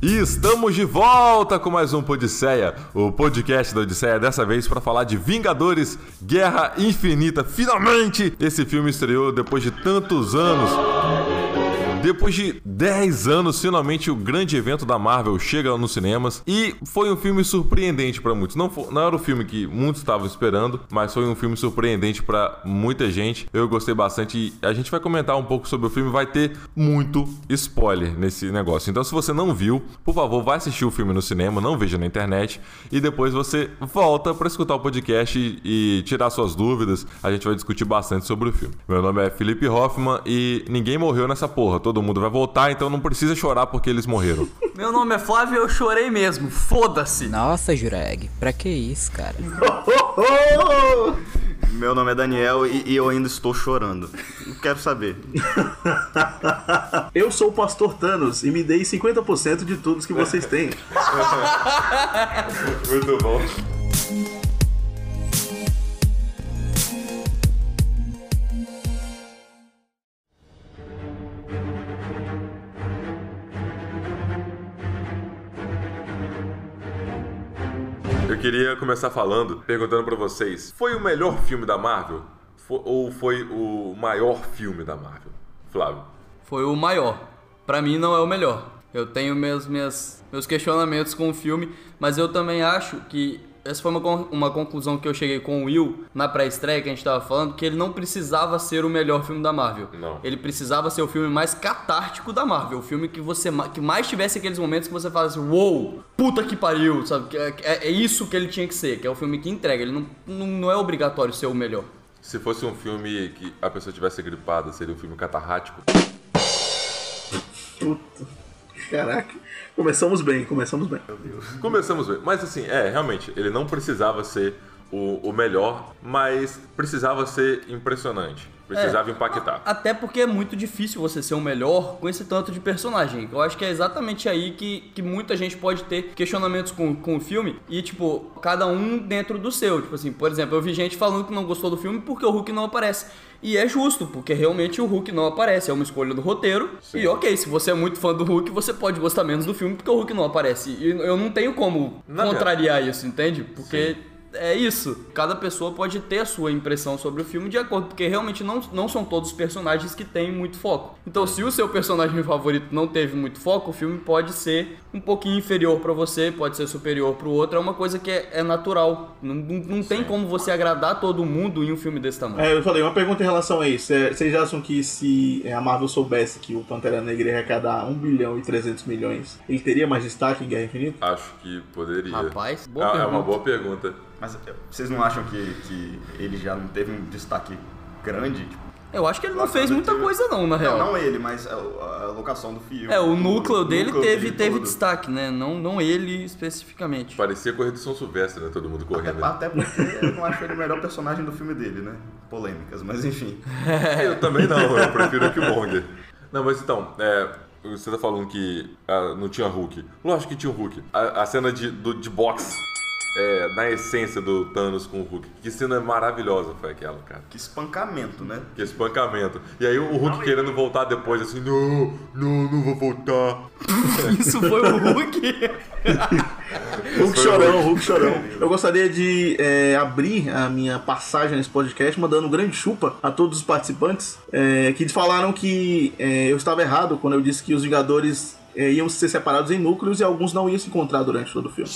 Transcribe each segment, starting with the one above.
E estamos de volta com mais um Podisseia, o podcast da Odisseia, dessa vez para falar de Vingadores Guerra Infinita. Finalmente esse filme estreou depois de tantos anos. Depois de 10 anos, finalmente o grande evento da Marvel chega nos cinemas e foi um filme surpreendente para muitos. Não, foi, não era o filme que muitos estavam esperando, mas foi um filme surpreendente para muita gente. Eu gostei bastante e a gente vai comentar um pouco sobre o filme. Vai ter muito spoiler nesse negócio. Então, se você não viu, por favor, vá assistir o filme no cinema, não veja na internet e depois você volta para escutar o podcast e, e tirar suas dúvidas. A gente vai discutir bastante sobre o filme. Meu nome é Felipe Hoffman e ninguém morreu nessa porra todo mundo vai voltar, então não precisa chorar porque eles morreram. Meu nome é Flávio e eu chorei mesmo. Foda-se. Nossa, Jureg, pra que isso, cara? Meu nome é Daniel e, e eu ainda estou chorando. Não quero saber. Eu sou o Pastor Thanos e me dei 50% de tudo que vocês têm. Muito bom. Eu queria começar falando, perguntando pra vocês: foi o melhor filme da Marvel? Fo- ou foi o maior filme da Marvel? Flávio. Foi o maior. Pra mim não é o melhor. Eu tenho meus, minhas, meus questionamentos com o filme, mas eu também acho que essa foi uma, uma conclusão que eu cheguei com o Will na pré-estreia que a gente tava falando, que ele não precisava ser o melhor filme da Marvel. Não. Ele precisava ser o filme mais catártico da Marvel, o filme que você que mais tivesse aqueles momentos que você fala assim, uou, puta que pariu, sabe? Que É, é- é isso que ele tinha que ser, que é o filme que entrega. Ele não, não, não é obrigatório ser o melhor. Se fosse um filme que a pessoa tivesse gripada, seria um filme catarrático. Puta. Caraca. Começamos bem, começamos bem. Começamos bem. Mas assim, é, realmente, ele não precisava ser o, o melhor, mas precisava ser impressionante. Precisava impactar. Até porque é muito difícil você ser o melhor com esse tanto de personagem. Eu acho que é exatamente aí que, que muita gente pode ter questionamentos com, com o filme e, tipo, cada um dentro do seu. Tipo assim, por exemplo, eu vi gente falando que não gostou do filme porque o Hulk não aparece. E é justo, porque realmente o Hulk não aparece. É uma escolha do roteiro. E ok, se você é muito fã do Hulk, você pode gostar menos do filme porque o Hulk não aparece. E eu não tenho como Não, contrariar isso, entende? Porque é isso. Cada pessoa pode ter a sua impressão sobre o filme de acordo, porque realmente não, não são todos os personagens que têm muito foco. Então, se o seu personagem favorito não teve muito foco, o filme pode ser um pouquinho inferior pra você, pode ser superior pro outro. É uma coisa que é, é natural. Não, não, não tem como você agradar todo mundo em um filme desse tamanho. É, eu falei, uma pergunta em relação a isso. É, Vocês acham que se é, a Marvel soubesse que o Pantera Negra ia arrecadar 1 bilhão e 300 milhões, ele teria mais destaque em Guerra Infinita? Acho que poderia. Rapaz, boa é, é uma boa pergunta. Mas eh, vocês não acham que, que ele já não teve um destaque grande? Tipo, Eu acho que ele não fez muita teve- coisa não, na real. Não, não ele, mas a, a locação do filme. É, o núcleo dele núcleo teve, dele teve todo. destaque, né? Não, não ele especificamente. Parecia corrida de São Silvestre, né? Todo mundo correndo. Até, até porque eu não acho ele o melhor personagem do filme dele, né? Polêmicas, mas enfim. Eu também não, eu prefiro o Killmonger. Não, mas então, é, você tá falando que ah, não tinha Hulk. Lógico que tinha o Hulk. A, a cena de, do, de boxe, é, na essência do Thanos com o Hulk. Que cena maravilhosa foi aquela, cara. Que espancamento, né? Que espancamento. E aí o Hulk querendo voltar depois, assim, não, não, não vou voltar. Isso foi o Hulk. Hulk chorão, Hulk chorão. Eu gostaria de é, abrir a minha passagem nesse podcast mandando um grande chupa a todos os participantes é, que falaram que é, eu estava errado quando eu disse que os Vingadores é, iam ser separados em núcleos e alguns não iam se encontrar durante todo o filme.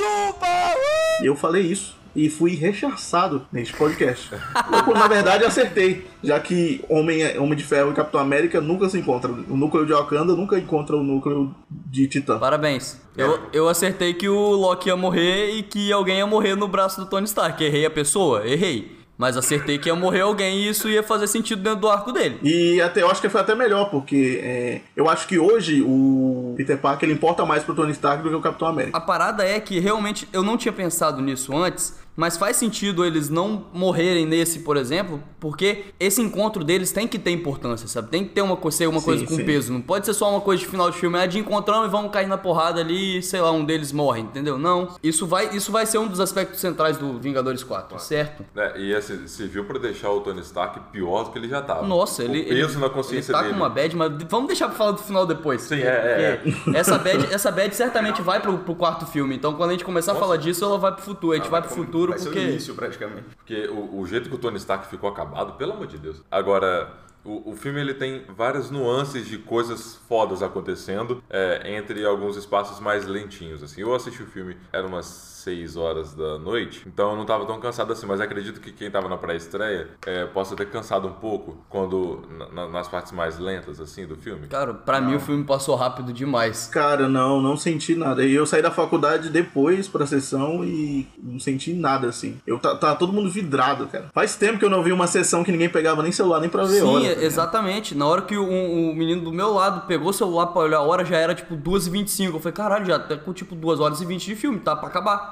E eu falei isso e fui rechaçado neste podcast. Eu, na verdade, acertei, já que Homem, Homem de Ferro e Capitão América nunca se encontram. O núcleo de Wakanda nunca encontra o núcleo de Titã. Parabéns. Eu, eu acertei que o Loki ia morrer e que alguém ia morrer no braço do Tony Stark. Errei a pessoa? Errei. Mas acertei que ia morrer alguém e isso ia fazer sentido dentro do arco dele. E até eu acho que foi até melhor, porque é, eu acho que hoje o Peter Parker ele importa mais pro Tony Stark do que o Capitão América. A parada é que realmente eu não tinha pensado nisso antes, Mas faz sentido eles não morrerem nesse, por exemplo, porque esse encontro deles tem que ter importância, sabe? Tem que ter uma, ser uma Sim, coisa com sim. peso. Não pode ser só uma coisa de final de filme, é de encontramos e vamos cair na porrada ali e, sei lá, um deles morre, entendeu? Não. Isso vai, isso vai ser um dos aspectos centrais do Vingadores 4, certo? É, e esse serviu pra deixar o Tony Stark pior do que ele já tava. Nossa, o ele. peso ele, na consciência ele tá dele. com uma bad, mas vamos deixar pra falar do final depois. Sim, é, Porque Essa bad, essa bad certamente vai pro, pro quarto filme. Então quando a gente começar a falar disso, ela vai pro futuro. A gente vai pro futuro vai ser porque. o início, praticamente. Porque o, o jeito que o Tony Stark ficou acabado, pelo amor de Deus. Agora, o, o filme ele tem várias nuances de coisas fodas acontecendo é, entre alguns espaços mais lentinhos. Assim, eu assisti o filme, era umas 6 horas da noite, então eu não tava tão cansado assim, mas acredito que quem tava na pré-estreia é, possa ter cansado um pouco quando na- na- nas partes mais lentas assim do filme. Cara, pra mim o filme passou rápido demais. Cara, não, não senti nada. E eu saí da faculdade depois pra sessão e não senti nada, assim. Eu tá, tá todo mundo vidrado, cara. Faz tempo que eu não vi uma sessão que ninguém pegava nem celular nem pra ver Sim, hora. tá ligado? exatamente. Na hora que o, o menino do meu lado pegou o celular pra olhar a hora, já era tipo 2h25. Eu falei, caralho, já tá com tipo 2 horas e 20 de filme, tá pra acabar.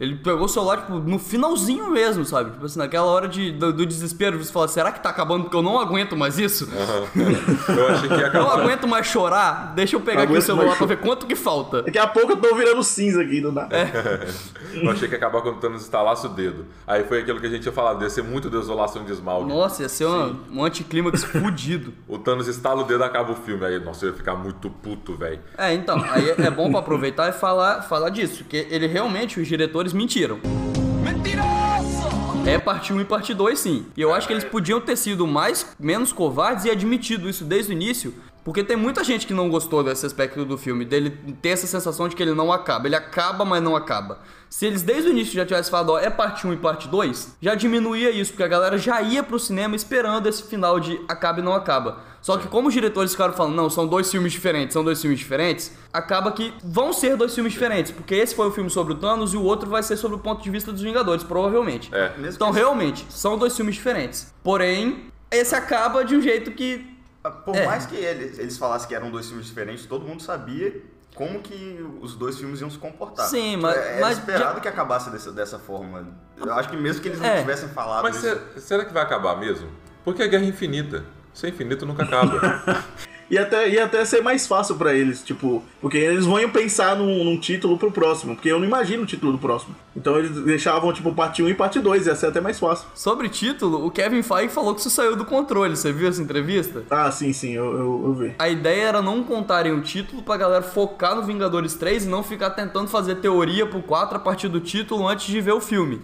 Ele pegou o celular, tipo, no finalzinho mesmo, sabe? Tipo assim, naquela hora de, do, do desespero, você fala, será que tá acabando porque eu não aguento mais isso? Eu achei que ia Não acabar. aguento mais chorar, deixa eu pegar aqui o Aguento celular pra ver quanto que falta. Daqui a pouco eu tô virando cinza aqui, não dá. Eu achei que ia acabar quando o Thanos estalasse o dedo. Aí foi aquilo que a gente tinha falado, ia ser muito desolação de esmalte. Nossa, ia ser uma, um anticlímax fudido. O Thanos estala o dedo acaba o filme. Aí, nossa, eu ia ficar muito puto, velho. É, então, aí é é bom pra aproveitar e falar, falar disso, porque ele realmente, os diretores mentiram. É parte 1 e parte 2, sim. E eu acho que eles podiam ter sido mais, menos covardes e admitido isso desde o início, porque tem muita gente que não gostou desse aspecto do filme, dele ter essa sensação de que ele não acaba. Ele acaba, mas não acaba. Se eles desde o início já tivessem falado, ó, é parte 1 e parte 2, já diminuía isso, porque a galera já ia pro cinema esperando esse final de acaba e não acaba. Só que como os diretores ficaram falando, não, são dois filmes diferentes, são dois filmes diferentes, acaba que vão ser dois filmes diferentes, porque esse foi o filme sobre o Thanos e o outro vai ser sobre o ponto de vista dos Vingadores, provavelmente. É. Então, realmente, são dois filmes diferentes. Porém, esse acaba de um jeito que Por É. mais que eles, eles falassem que eram dois filmes diferentes, todo mundo sabia como que os dois filmes iam se comportar. Sim, mas- É- Era mas esperado já- que acabasse dessa, dessa forma. Eu acho que mesmo que eles não É. tivessem falado Mas isso... se- será que vai acabar mesmo? Porque é guerra infinita. Sem infinito nunca acaba. E até, ia até ser mais fácil pra eles, tipo, porque eles vão pensar num, num título pro próximo, porque eu não imagino o título do próximo. Então eles deixavam, tipo, parte 1 e parte 2, ia ser até mais fácil. Sobre título, o Kevin Feige falou que isso saiu do controle. Você viu essa entrevista? Ah, sim, sim, eu, eu, eu vi. A ideia era não contarem o título pra galera focar no Vingadores 3 e não ficar tentando fazer teoria pro 4 a partir do título antes de ver o filme.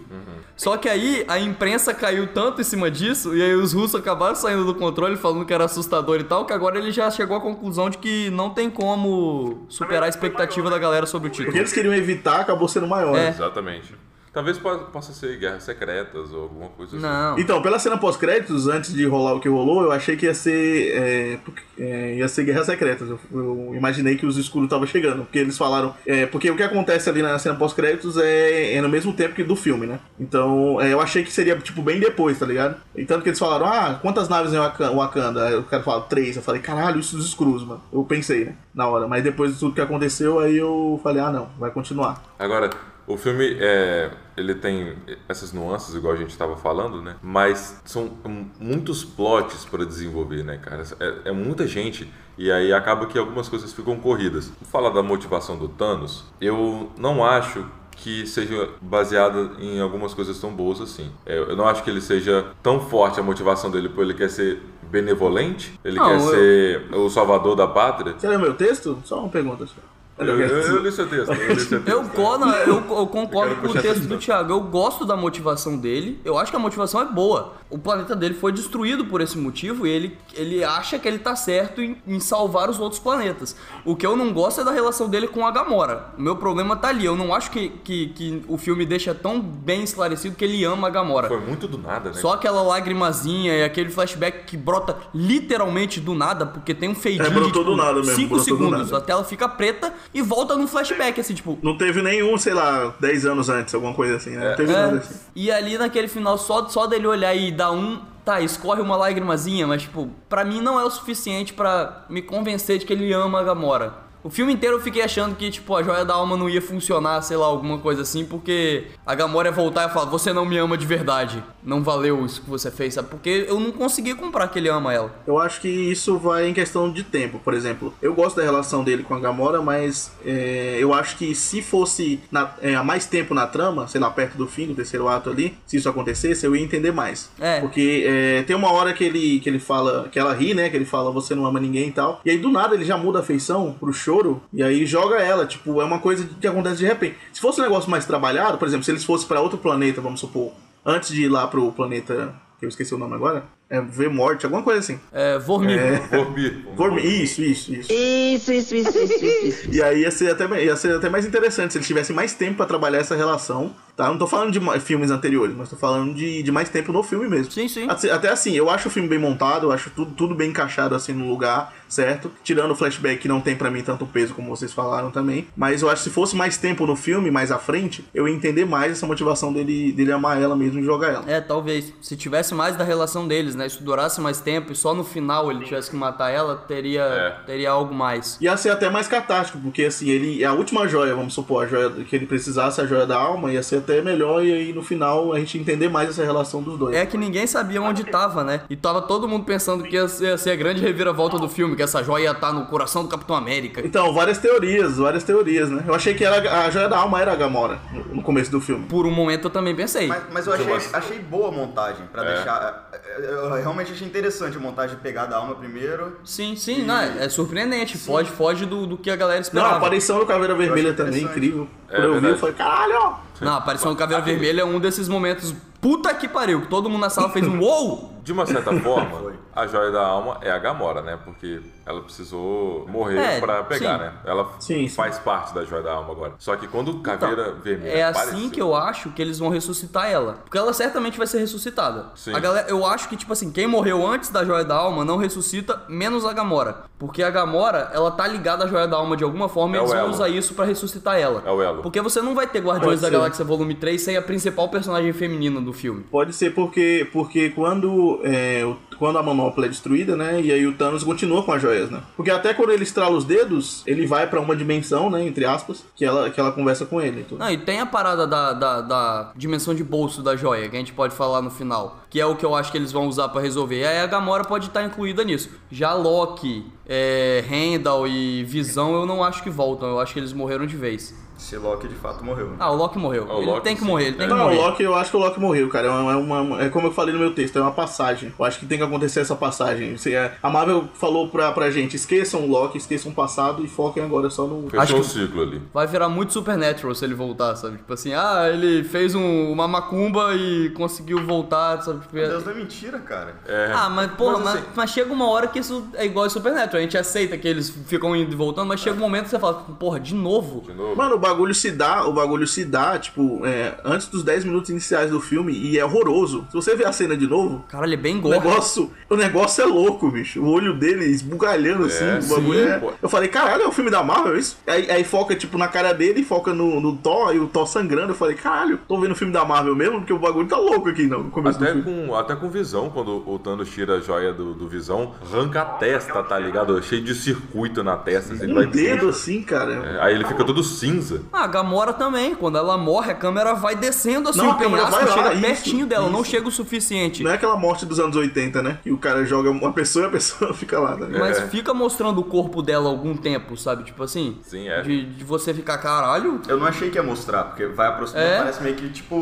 Só que aí a imprensa caiu tanto em cima disso e aí os russos acabaram saindo do controle falando que era assustador e tal, que agora ele já chegou à conclusão de que não tem como superar a expectativa da galera sobre o Porque título. eles queriam evitar, acabou sendo maior. É. Exatamente. Talvez po- possa ser guerras secretas ou alguma coisa assim. Não. Então, pela cena pós-créditos, antes de rolar o que rolou, eu achei que ia ser. é, porque- é, ia ser Guerras Secretas. Eu, eu imaginei que os escuros estavam chegando. Porque eles falaram. é, porque o que acontece ali na cena pós-créditos é, é no mesmo tempo que do filme, né? Então, é, eu achei que seria, tipo, bem depois, tá ligado? E tanto que eles falaram, ah, quantas naves em Waka- Wakanda? Aí o cara falou, três. Eu falei, caralho, isso dos escuros, mano. Eu pensei, né? Na hora. Mas depois de tudo que aconteceu, aí eu falei, ah, não, vai continuar. Agora, o filme é, ele tem essas nuances, igual a gente estava falando, né? Mas são muitos plots para desenvolver, né, cara? É, é muita gente e aí acaba que algumas coisas ficam corridas. Vou falar da motivação do Thanos. Eu não acho que seja baseada em algumas coisas tão boas assim. É, Eu não acho que ele seja tão forte a motivação dele, porque ele quer ser benevolente, ele Não, quer eu- ser o salvador da pátria. Você leu meu texto? Só uma pergunta. Só. Eu, eu, li seu texto, eu li seu texto. Eu, não, eu, eu concordo com o texto do. Thiago. Eu gosto da motivação dele. Eu acho que a motivação é boa. O planeta dele foi destruído por esse motivo e ele, ele acha que ele tá certo em, em salvar os outros planetas. O que eu não gosto é da relação dele com a Gamora. O meu problema tá ali. Eu não acho que, que, que o filme deixa tão bem esclarecido que ele ama a Gamora. Foi muito do nada, né? Só aquela lagrimazinha e aquele flashback que brota literalmente do nada, porque tem um fade É, nada mesmo, 5 brotou do segundos, nada. a tela fica preta e volta num flashback, assim, tipo, Não teve nenhum, sei lá, 10 anos antes, alguma coisa assim, né? Não teve É, nada assim. E ali naquele final, só, só dele olhar e dar um. Tá, escorre uma lágrimazinha, mas, tipo, pra mim não é o suficiente pra me convencer de que ele ama a Gamora. O filme inteiro eu fiquei achando que, tipo, a joia da alma não ia funcionar, sei lá, alguma coisa assim, porque a Gamora ia voltar e falar, você não me ama de verdade. Não valeu isso que você fez, sabe? Porque eu não conseguia comprar que ele ama ela. Eu acho que isso vai em questão de tempo. Por exemplo, eu gosto da relação dele com a Gamora, mas é, eu acho que se fosse é, há mais tempo na trama, sei lá, perto do fim, do terceiro ato ali, se isso acontecesse, eu ia entender mais. É. Porque é, tem uma hora que ele, que ele fala, que ela ri, né? Que ele fala, você não ama ninguém e tal. E aí do nada ele já muda a feição pro choro, e aí joga ela. Tipo, é uma coisa que acontece de repente. Se fosse um negócio mais trabalhado, por exemplo, se eles fossem pra outro planeta, vamos supor, antes de ir lá pro planeta. que eu esqueci o nome agora. É V Morte, alguma coisa assim. É, Vormir. Vormir. Vormi- Isso, isso, isso. Isso, isso, isso, isso, isso, isso. E aí ia ser, até, ia ser até mais interessante se eles tivessem mais tempo pra trabalhar essa relação. Tá? Não tô falando de filmes anteriores, mas tô falando de, de mais tempo no filme mesmo. Sim, sim. Até, até assim, eu acho o filme bem montado, eu acho tudo, tudo bem encaixado assim no lugar, certo? Tirando o flashback que não tem pra mim tanto peso como vocês falaram também. Mas eu acho que se fosse mais tempo no filme, mais à frente, eu ia entender mais essa motivação dele, dele amar ela mesmo e jogar ela. É, talvez. Se tivesse mais da relação deles, né? Se durasse mais tempo e só no final ele tivesse que matar ela, teria, É. teria algo mais. Ia ser até mais catártico, porque assim, ele a última joia, vamos supor, a joia que ele precisasse, a joia da alma, ia ser até melhor e aí no final a gente entender mais essa relação dos dois. É que ninguém sabia onde tava, né? E tava todo mundo pensando que ia ser, ia ser a grande reviravolta do filme, que essa joia ia estar no coração do Capitão América. Então, várias teorias, várias teorias, né? Eu achei que era, a joia da alma era a Gamora no- começo do filme. Por um momento eu também pensei. Mas, mas eu achei, achei boa a montagem, pra É. deixar. Eu realmente achei interessante a montagem de pegar da alma primeiro. Sim, sim, não, é surpreendente. Foge, foge do, do que a galera Não, a esperava. aparição do Caveira Vermelha também, incrível. É Quando eu vi, eu falei, caralho! Não, a aparição do Caveira Vermelha é um desses momentos. Puta que pariu, que todo mundo na sala fez um uou! De uma certa forma, a joia da alma é a Gamora, né? Porque ela precisou morrer É, pra pegar, sim. né? Ela Sim, sim. faz parte da joia da alma agora. Só que quando o Caveira Vermelha É assim apareceu- que eu acho que eles vão ressuscitar ela. Porque ela certamente vai ser ressuscitada. Sim. A galera, eu acho que, tipo assim, quem morreu antes da Joia da Alma não ressuscita, menos a Gamora. Porque a Gamora, ela tá ligada à Joia da Alma de alguma forma e É eles vão usar isso pra ressuscitar ela. É o elo. Porque você não vai ter Guardiões Pode da ser. Galáxia Volume 3 sem a principal personagem feminina do filme. Pode ser porque, porque quando, é, quando a manopla é destruída, né? E aí o Thanos continua com as joias, né? Porque até quando ele estrala os dedos, ele vai pra uma dimensão, né? Entre aspas, que ela, que ela conversa com ele. e tudo. Não, e tem a parada da, da, da dimensão de bolso da joia, que a gente pode falar no final. Que é o que eu acho que eles vão usar pra resolver. E aí a Gamora pode estar incluída nisso. Já Loki, é, Heimdall e Visão eu não acho que voltam. Eu acho que eles morreram de vez. Se Loki de fato morreu. Ah, o Loki morreu. Ah, o ele Loki, tem que sim. morrer, ele tem É. que Não, o morrer. Loki, eu acho que o Loki morreu, cara. É, uma, é, uma- é como eu falei no meu texto, é uma passagem. Eu acho que tem que acontecer essa passagem. Se é- A Marvel falou pra, pra gente: esqueçam o Loki, esqueçam o passado e foquem agora só no. Fechou Acho o ciclo ali. Vai virar muito Supernatural se ele voltar, sabe? Tipo assim, ah, ele fez um- uma macumba e conseguiu voltar, sabe? Tipo, Meu Deus, não é mentira, cara. É. Ah, mas porra, mas, assim, mas chega uma hora que isso é igual a Supernatural. A gente aceita que eles ficam indo e voltando, mas chega um momento que você fala, porra, de novo? de novo. Mano, bagulho se dá, o bagulho se dá, tipo, é, antes dos 10 minutos iniciais do filme e é horroroso. Se você ver a cena de novo, Caralho, ele é bem o gore. negócio, o negócio é louco, bicho. O olho dele esbugalhando assim, sim, o bagulho é... pô. Eu falei, caralho, é o filme da Marvel isso? Aí, aí foca, tipo, na cara dele, foca no, no Thor e o Thor sangrando. Eu falei, caralho, tô vendo o filme da Marvel mesmo, porque o bagulho tá louco aqui não, no começo Até do filme. com, até com visão, quando o Thanos tira a joia do, do visão, arranca a testa, tá ligado? Cheio de circuito na testa. assim, ele Um vai- dedo assim, cara. É, Aí ele fica todo cinza. Ah, a Gamora também. Quando ela morre, a câmera vai descendo assim, Não, o penhasco vai lá, chega isso, pertinho dela, não isso. chega o suficiente. Não é aquela morte dos anos 80, né? Que o cara joga uma pessoa e a pessoa fica lá, né? Mas É. fica mostrando o corpo dela algum tempo, sabe? Tipo assim. Sim, é. De, de você ficar, caralho. Eu não achei que ia mostrar, porque vai aproximando, É? parece meio que tipo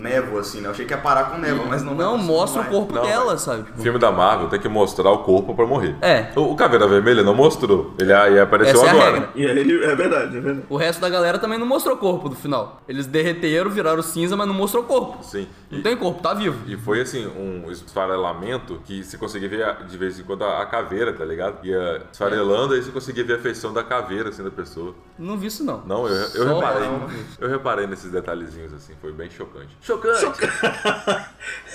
névoa, assim, né? Eu achei que ia parar com névoa, mas não Não, aproximar mostra o corpo Não, dela, sabe? Tipo, Filme da Marvel tem que mostrar o corpo pra morrer. É. O, o Caveira Vermelha não mostrou. Ele aí apareceu Essa é a agora. regra. E aí ele. É verdade, é verdade. O resto da galera também não mostrou corpo no final. Eles derreteram, viraram cinza, mas não mostrou corpo. Sim. Não E, tem corpo, tá vivo. e foi assim, um esfarelamento que você conseguia ver de vez em quando a, a caveira, tá ligado? Ia esfarelando, aí você conseguia ver a feição da caveira, assim, da pessoa. Não vi isso, não. Não, eu, eu Só- reparei. não. Eu reparei nesses detalhezinhos, assim, foi bem chocante. Chocante!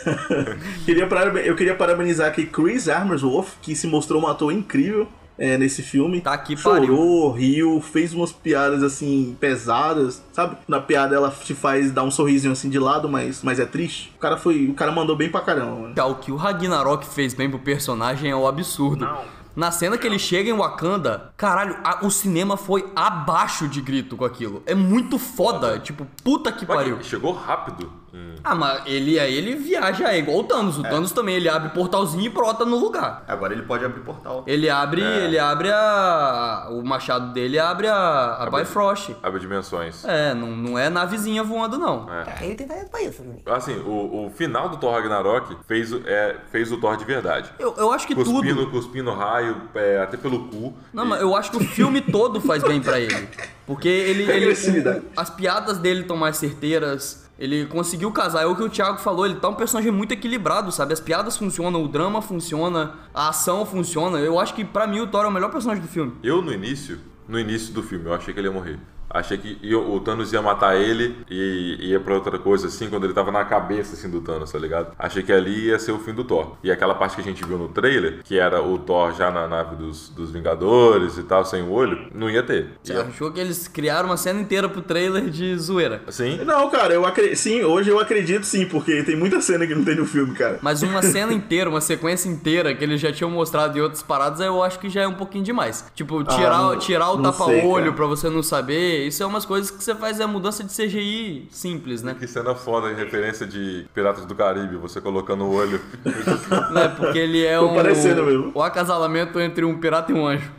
queria paraben- eu queria parabenizar aqui Chris Armsworth, que se mostrou um ator incrível é, nesse filme. Tá aqui, Chorou, riu, fez umas piadas assim pesadas, sabe? Na piada ela te faz dar um sorrisinho assim de lado, mas, mas é triste. O cara foi, o cara mandou bem pra caramba. Mano. Já O que o Ragnarok fez bem pro personagem é o absurdo. Na cena que ele chega em Wakanda, caralho, a- o cinema foi abaixo de grito com aquilo. É muito foda. Tipo, puta que pariu. chegou rápido. Hum. Ah, mas ele aí ele viaja, é igual o Thanos. O Thanos também, ele abre portalzinho e brota no lugar. Agora ele pode abrir portal. Ele abre, ele abre a. O machado dele abre a, a Bifrost. Abre dimensões. É, não, não é navezinha voando, não. Ele tem talento pra isso, Bruno. Assim, o, o final do Thor Ragnarok fez, o- é, fez o Thor de verdade. Eu, eu acho que Cuspindo, tudo. cuspindo raio, é, até pelo cu. Não, E- mas eu acho que o filme todo faz bem pra ele. Porque ele. ele Agressividade. as piadas dele estão mais certeiras. Ele conseguiu casar. É o que o Thiago falou, ele tá um personagem muito equilibrado, sabe? As piadas funcionam, o drama funciona, a ação funciona. Eu acho que pra mim o Thor é o melhor personagem do filme. Eu, no início, no início do filme, eu achei que ele ia morrer. Achei que ia- o Thanos ia matar ele e ia pra outra coisa, assim, quando ele tava na cabeça, assim, do Thanos, tá ligado? Achei que ali ia ser o fim do Thor. E aquela parte que a gente viu no trailer, que era o Thor já na nave dos, dos Vingadores e tal, sem o olho, não ia ter. Você Ia- achou que eles criaram uma cena inteira pro trailer de zoeira. Sim, Não, cara, eu acredito. Sim, hoje eu acredito sim, porque tem muita cena que não tem no filme, cara. Mas uma cena inteira, uma sequência inteira que eles já tinham mostrado em outras paradas, eu acho que já é um pouquinho demais. Tipo, tirar, não- tirar o tapa-olho pra você não saber, isso é umas coisas que você faz é mudança de CGI simples, né? que cena foda em referência de Piratas do Caribe, você colocando o olho. né? Porque ele é Tô um, parecendo mesmo. o acasalamento entre um pirata e um anjo.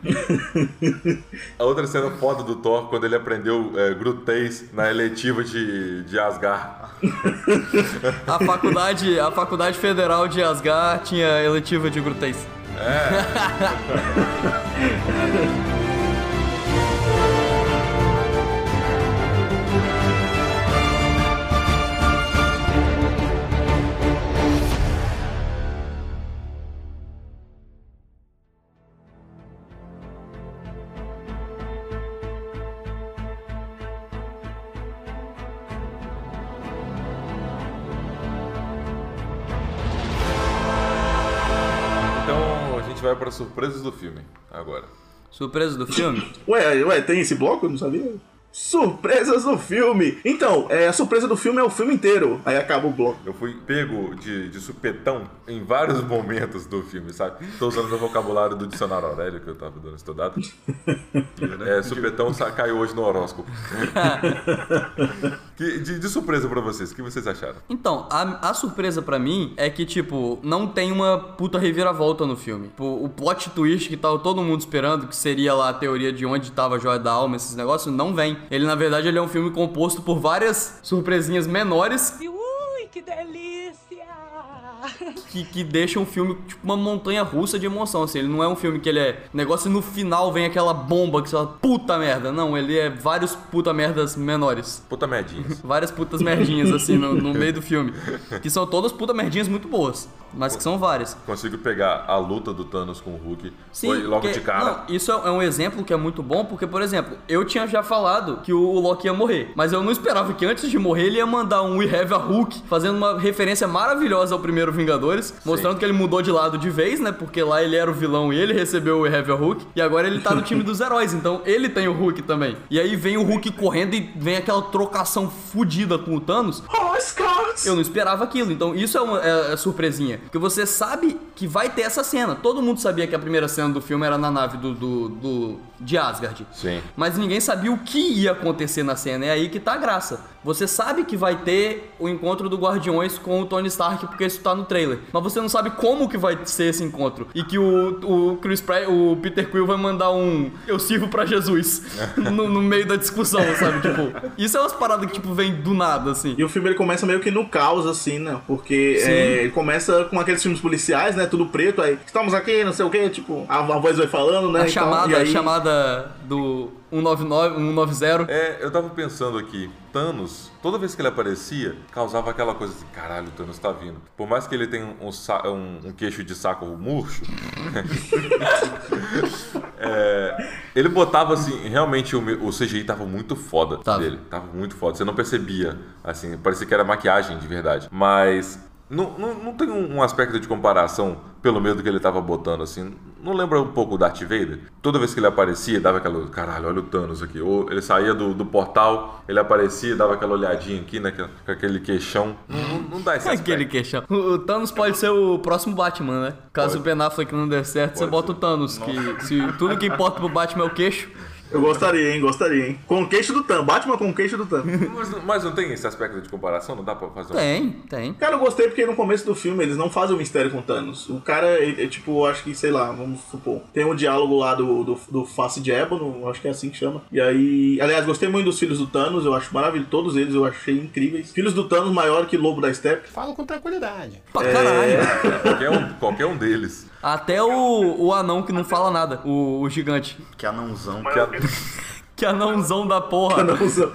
A outra cena foda do Thor, quando ele aprendeu é, grutez na eletiva de, de Asgard. A faculdade, a faculdade federal de Asgard tinha eletiva de grutez. Então surpresas do filme agora. Surpresa do filme? Ué, ué, tem esse bloco? Eu não sabia. Surpresas do filme! Então, é, a surpresa do filme é o filme inteiro. Aí acaba o bloco. Eu fui pego de, de supetão em vários momentos do filme, sabe? Tô usando meu vocabulário do dicionário Aurélio que eu tava dando estudado. É, supetão caiu hoje no horóscopo. Que- de, de surpresa pra vocês, o que vocês acharam? Então, a, a surpresa pra mim é que, tipo, não tem uma puta reviravolta no filme. Tipo, o plot twist que tava todo mundo esperando, que seria lá a teoria de onde tava a joia da alma, esses negócios, não vem. Ele, na verdade, ele é um filme composto por várias surpresinhas menores Ui, que delícia! Que, que deixam o filme, tipo, uma montanha russa de emoção, assim. Ele não é um filme que ele é negócio e no final vem aquela bomba que você fala, puta merda. Não, ele é vários puta merdas menores. Puta merdinhas. Várias putas merdinhas, assim, no, no meio do filme. Que são todas puta merdinhas muito boas. Mas que são várias. Consigo pegar a luta do Thanos com o Hulk. Sim, foi logo porque- de cara. não, isso é é um exemplo que é muito bom, porque, por exemplo, eu tinha já falado que o Loki ia morrer. Mas eu não esperava que antes de morrer ele ia mandar um We Have a Hulk, fazendo uma referência maravilhosa ao primeiro Vingadores, mostrando que ele mudou de lado de vez, né? Porque lá ele era o vilão e ele recebeu o a Hulk. E agora ele tá no time dos heróis, então ele tem o Hulk também. E aí vem o Hulk correndo e vem aquela trocação fodida com o Thanos. Oh, Scott! Eu não esperava aquilo, então isso é uma é, é surpresinha. Porque você sabe que vai ter essa cena. Todo mundo sabia que a primeira cena do filme era na nave do, do, do- de Asgard. Sim. Mas ninguém sabia o que ia acontecer na cena. É aí que tá a graça. Você sabe que vai ter o encontro do Guardiões com o Tony Stark, porque isso tá no trailer. Mas você não sabe como que vai ser esse encontro. E que o, o Chris Pratt, o Peter Quill vai mandar um Eu sirvo pra Jesus no, no meio da discussão, sabe? Tipo, isso é umas paradas que, tipo, vem do nada, assim. E o filme ele começa meio que no caos, assim, né? Porque é, ele começa com aqueles filmes policiais, né? Tudo preto, aí estamos aqui, não sei o quê, tipo, a, a voz vai falando, né? A e tal, chamada, e aí- a chamada do 199, 190. É, eu tava pensando aqui, Thanos, toda vez que ele aparecia, causava aquela coisa assim, caralho, o Thanos tá vindo. Por mais que ele tenha um, um- um queixo de saco murcho, é, ele botava assim, realmente o, o CGI tava muito foda Tava. dele. Tava muito foda. Você não percebia, assim, parecia que era maquiagem de verdade. Mas não, não, não tem um, um aspecto de comparação pelo medo que ele tava botando, assim. Não lembra um pouco o Darth Vader? Toda vez que ele aparecia, dava aquela. Caralho, olha o Thanos aqui. Ou ele saía do, do portal, ele aparecia, dava aquela olhadinha aqui, né? Com aquele queixão. Não, não, dá esse Aquele aspecto. queixão. O Thanos pode ser o próximo Batman, né? Caso Pode. o Ben Affleck não der certo, você Pode bota ser. o Thanos. Que se tudo que importa pro Batman é o queixo. Eu gostaria, hein? Gostaria, hein? Com o queixo do Tan. Batman com o queixo do Tan. Mas, não- mas não tem esse aspecto de comparação? Não dá pra fazer um. Tem, tem. Cara, eu gostei porque no começo do filme eles não fazem o mistério com o Thanos. O cara, é, é tipo, acho que, sei lá, vamos supor. Tem um diálogo lá do, do, do Face de Ébano, acho que é assim que chama. E aí, aliás, gostei muito dos filhos do Thanos, eu acho maravilhoso. Todos eles eu achei incríveis. Filhos do Thanos maior que Lobo da Steppe. Falo com tranquilidade. Pra caralho. Qualquer, um, qualquer um deles. Até o, o anão que não fala nada, o, o gigante. Que anãozão. Que a- Que anãozão da porra. Anãozão.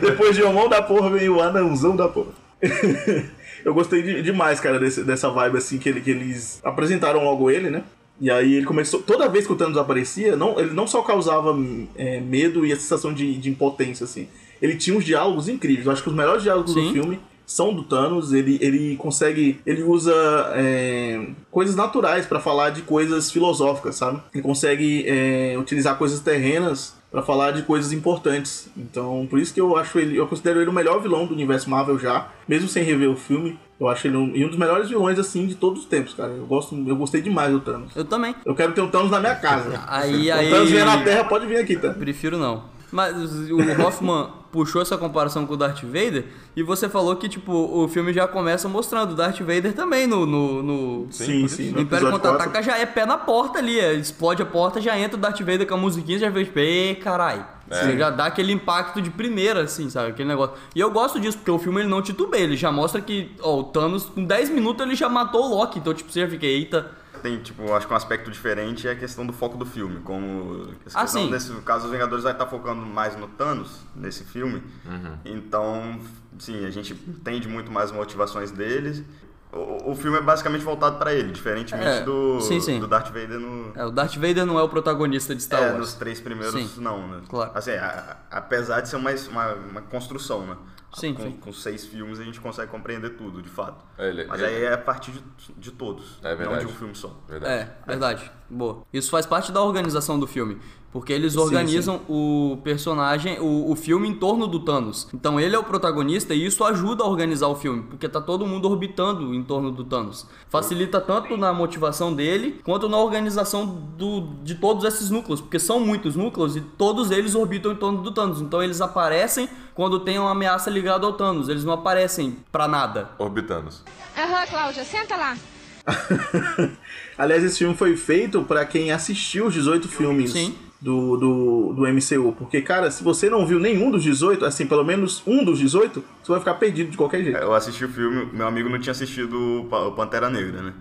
Depois de Omão da porra vem o anãozão da porra. Eu gostei de- demais, cara, desse- dessa vibe assim que, ele- que eles apresentaram logo ele, né? E aí ele começou. Toda vez que o Thanos aparecia, não, ele não só causava é, medo e a sensação de, de impotência, assim. Ele tinha uns diálogos incríveis. Eu acho que os melhores diálogos Sim. do filme são do Thanos. Ele, ele consegue. Ele usa é, coisas naturais pra falar de coisas filosóficas, sabe? Ele consegue é, utilizar coisas terrenas pra falar de coisas importantes. Então, por isso que eu acho ele, eu considero ele o melhor vilão do universo Marvel já, mesmo sem rever o filme. Eu acho ele um, um dos melhores vilões assim de todos os tempos, cara. Eu gosto, eu gostei demais do Thanos. Eu também. Eu quero ter um Thanos na minha casa. Aí, Se aí. o Thanos vier na Terra, pode vir aqui, tá? Prefiro não. Mas o Hoffman puxou essa comparação com o Darth Vader e você falou que, tipo, o filme já começa mostrando o Darth Vader também no. no, no- Sim, sim. no Império Contra-Ataca já é pé na porta ali, é, explode a porta, já entra o Darth Vader com a musiquinha, já vê, tipo, ê, carai. Você já dá aquele impacto de primeira, assim, sabe? Aquele negócio. E eu gosto disso, porque o filme ele não titubeia, ele já mostra que, ó, o Thanos, com 10 minutos ele já matou o Loki, então, tipo, você já fica, eita. Tem, tipo, acho que um aspecto diferente é a questão do foco do filme. Como. Ah, sim. Nesse caso, os Vingadores vai estar focando mais no Thanos, nesse filme. Então, sim, a gente entende muito mais as motivações deles. O, o filme é basicamente voltado pra ele, diferentemente É, do, sim, sim. do Darth Vader no. É, o Darth Vader não é o protagonista de Star É, Wars. nos três primeiros, Sim. não, né? Claro. Assim, a- apesar de ser uma, uma, uma construção, né? Sim, com, sim. com seis filmes a gente consegue compreender tudo, de fato. É, ele- Mas ele- aí é a partir de, de todos, É não verdade. de um filme só. Verdade. É, verdade. Boa. Isso faz parte da organização do filme. Porque eles organizam o personagem, o, o filme em torno do Thanos. Então ele é o protagonista e isso ajuda a organizar o filme. Porque tá todo mundo orbitando em torno do Thanos. Facilita tanto na motivação dele, quanto na organização do, de todos esses núcleos. Porque são muitos núcleos e todos eles orbitam em torno do Thanos. Então eles aparecem quando tem uma ameaça ligada ao Thanos. Eles não aparecem pra nada. Orbitanos. Aham, Cláudia, senta lá. Aliás, esse filme foi feito pra quem assistiu os 18 filmes Sim. Do, do, do MCU. Porque, cara, se você não viu nenhum dos 18, assim, pelo menos um dos 18, você vai ficar perdido de qualquer jeito. Eu assisti o filme, meu amigo não tinha assistido o Pa- o Pantera Negra, né?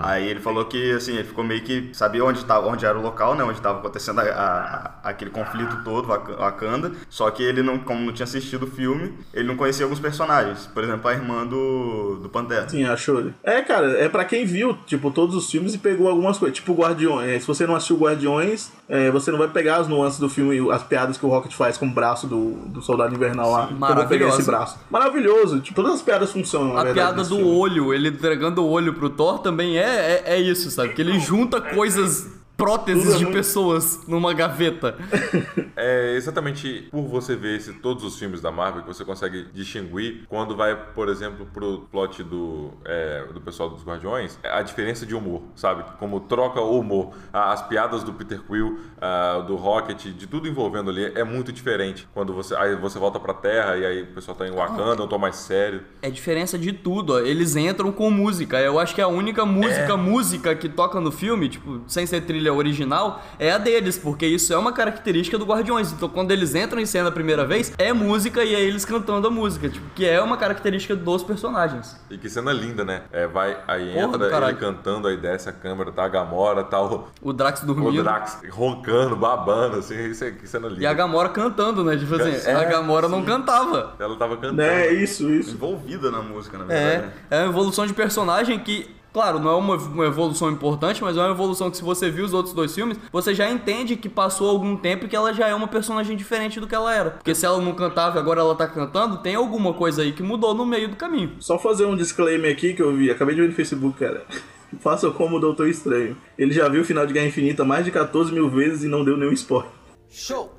Aí ele falou que, assim, ele ficou meio que sabia onde, tava, onde era o local, né? Onde estava acontecendo a- a- a- aquele conflito todo, Wak- Wakanda. Só que ele, não, como não tinha assistido o filme, ele não conhecia alguns personagens. Por exemplo, a irmã do, do Pantera. Sim, achou. É, cara, é pra quem viu, tipo, todos os filmes e pegou algumas coisas. Tipo, Guardiões. É, se você não assistiu Guardiões, é, você não vai pegar as nuances do filme, e as piadas que o Rocket faz com o braço do, do Soldado Invernal lá. Eu vou pegar esse braço. Maravilhoso. Tipo, todas as piadas funcionam, na A verdade, piada do filme. olho, ele entregando o olho pro Thor também é, é, é isso, sabe? Que ele junta coisas, próteses é de muito- pessoas numa gaveta. É exatamente por você ver esse, todos os filmes da Marvel que você consegue distinguir quando vai, por exemplo, pro plot do, é, do pessoal dos Guardiões, a diferença de humor, sabe? Como troca o humor. As piadas do Peter Quill, ah, do Rocket, de tudo envolvendo ali é muito diferente. Quando você, aí você volta pra Terra e aí o pessoal tá em Wakanda, eu tô mais sério. É diferença de tudo, ó. eles entram com música. Eu acho que a única música, música que toca no filme, tipo, sem ser trilha original, é a deles, porque isso é uma característica do Guardiões. Então quando eles entram em cena a primeira vez, é música e é eles cantando a música, tipo, que é uma característica dos personagens. E que cena linda, né? É, vai, aí Porra entra ele cantando, aí desce a câmera, tá a Gamora, tá o, O Drax o dormindo. Drax roncando, babando, assim, isso é, que cena linda. E a Gamora cantando, né? Tipo assim, É, a Gamora não sim. cantava. Ela tava cantando. É, isso, isso. Envolvida na música, na verdade. É, né? é uma evolução de personagem que, claro, não é uma, uma evolução importante, mas é uma evolução que se você viu os outros dois filmes, você já entende que passou algum tempo e que ela já é uma personagem diferente do que ela era. Porque se ela não cantava e agora ela tá cantando, tem alguma coisa aí que mudou no meio do caminho. Só fazer um disclaimer aqui que eu vi, acabei de ver no Facebook, cara. Faça como o Doutor Estranho. Ele já viu o final de Guerra Infinita mais de 14 mil vezes e não deu nenhum spoiler.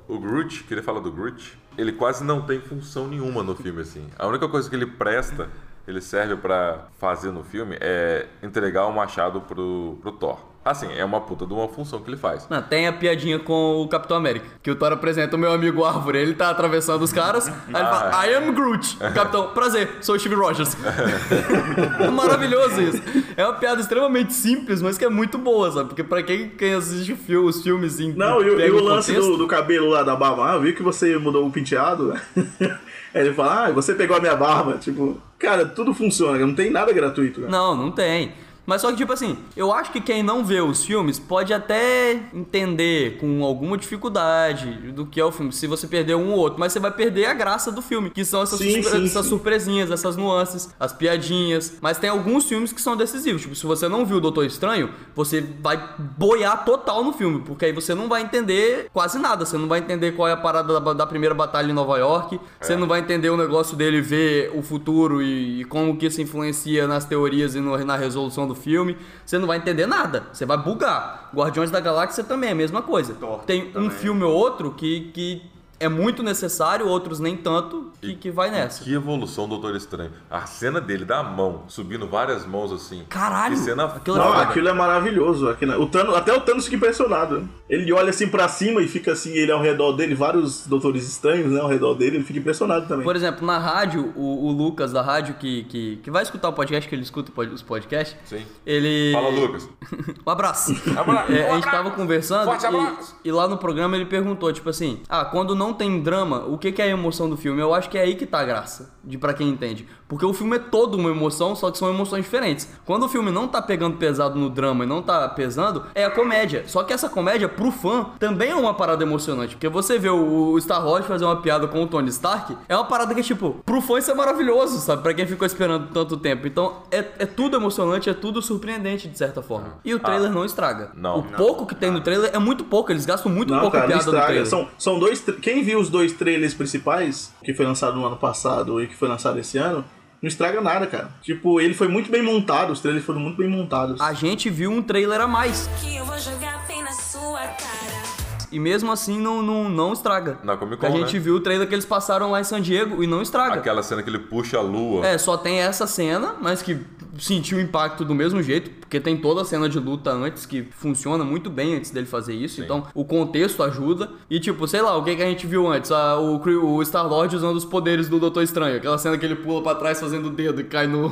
O Groot, que ele fala do Groot, ele quase não tem função nenhuma no filme, assim. A única coisa que ele presta, ele serve pra fazer no filme, é entregar o machado pro, pro Thor. Assim, é uma puta de uma função que ele faz. Não, tem a piadinha com o Capitão América. Que o Thor apresenta o meu amigo Árvore. Ele tá atravessando os caras. Aí ele fala, I am Groot. Capitão, prazer, sou o Steve Rogers. é maravilhoso isso. É uma piada extremamente simples, mas que é muito boa, sabe? Porque pra quem, quem assiste fi- os filmes em. Não, e, o- e lance contexto- do, do cabelo lá da barba, ah, eu vi que você mudou o penteado. Aí ele fala, ah, você pegou a minha barba. Tipo, cara, tudo funciona, não tem nada gratuito. Cara. Não, não tem. Mas só que, tipo assim, eu acho que quem não vê os filmes pode até entender com alguma dificuldade do que é o filme, se você perder um ou outro, mas você vai perder a graça do filme, que são essas, Sim, surpre- sim, essas sim. surpresinhas, essas nuances, as piadinhas. Mas tem alguns filmes que são decisivos. Tipo, se você não viu o Doutor Estranho, você vai boiar total no filme, porque aí você não vai entender quase nada. Você não vai entender qual é a parada da, da primeira batalha em Nova York, você não vai entender o negócio dele ver o futuro e, e como que isso influencia nas teorias e no- na resolução do filme. Você não vai entender nada. Você vai bugar. Guardiões da Galáxia também é a mesma coisa. Thor Tem um também. filme ou outro que, que é muito necessário, outros nem tanto, que, que vai nessa. Que evolução do Doutor Estranho. A cena dele da mão, subindo várias mãos assim. Caralho! Que cena Aquilo é Não, foda. aquilo é maravilhoso. Aquilo, o Thanos, até o Thanos fica impressionado. Ele olha assim pra cima e fica assim, ele ao redor dele, vários doutores estranhos, né, ao redor dele, ele fica impressionado também. Por exemplo, na rádio, o, o Lucas da rádio, que, que, que vai escutar o podcast, que ele escuta os podcasts, Sim. ele. Fala, Lucas. Um abraço. Abraço. É, a gente Um tava conversando Forte abraço. e, e lá no programa ele perguntou, tipo assim, ah, quando não tem drama, o que, que é a emoção do filme? Eu acho que é aí que tá a graça, de pra quem entende. Porque o filme é todo uma emoção, só que são emoções diferentes. Quando o filme não tá pegando pesado no drama e não tá pesando, é a comédia. Só que essa comédia, pro fã, também é uma parada emocionante. Porque você vê o, Star Wars fazer uma piada com o Tony Stark, é uma parada que, tipo, pro fã isso é maravilhoso, sabe? Pra quem ficou esperando tanto tempo. Então, é, é tudo emocionante, é tudo surpreendente, de certa forma. E o trailer não estraga. Não. O pouco que tem no trailer é muito pouco, eles gastam muito Não, pouca cara, não piada no trailer. São, são dois. tra- Quem viu os dois trailers principais, que foi lançado no ano passado e que foi lançado esse ano, não estraga nada, cara. Tipo, ele foi muito bem montado, os trailers foram muito bem montados. A gente viu um trailer a mais. Que eu vou jogar bem na sua cara. E mesmo assim não, não, não estraga. Na Comic Con, a gente né? viu o trailer que eles passaram lá em San Diego e não estraga. Aquela cena que ele puxa a lua. É, só tem essa cena, mas que sentiu o impacto do mesmo jeito, porque tem toda a cena de luta antes que funciona muito bem antes dele fazer isso, então o contexto ajuda. E tipo, sei lá, o que, que a gente viu antes? Ah, o, o Star-Lord usando os poderes do Doutor Estranho, aquela cena que ele pula pra trás fazendo o dedo e cai no,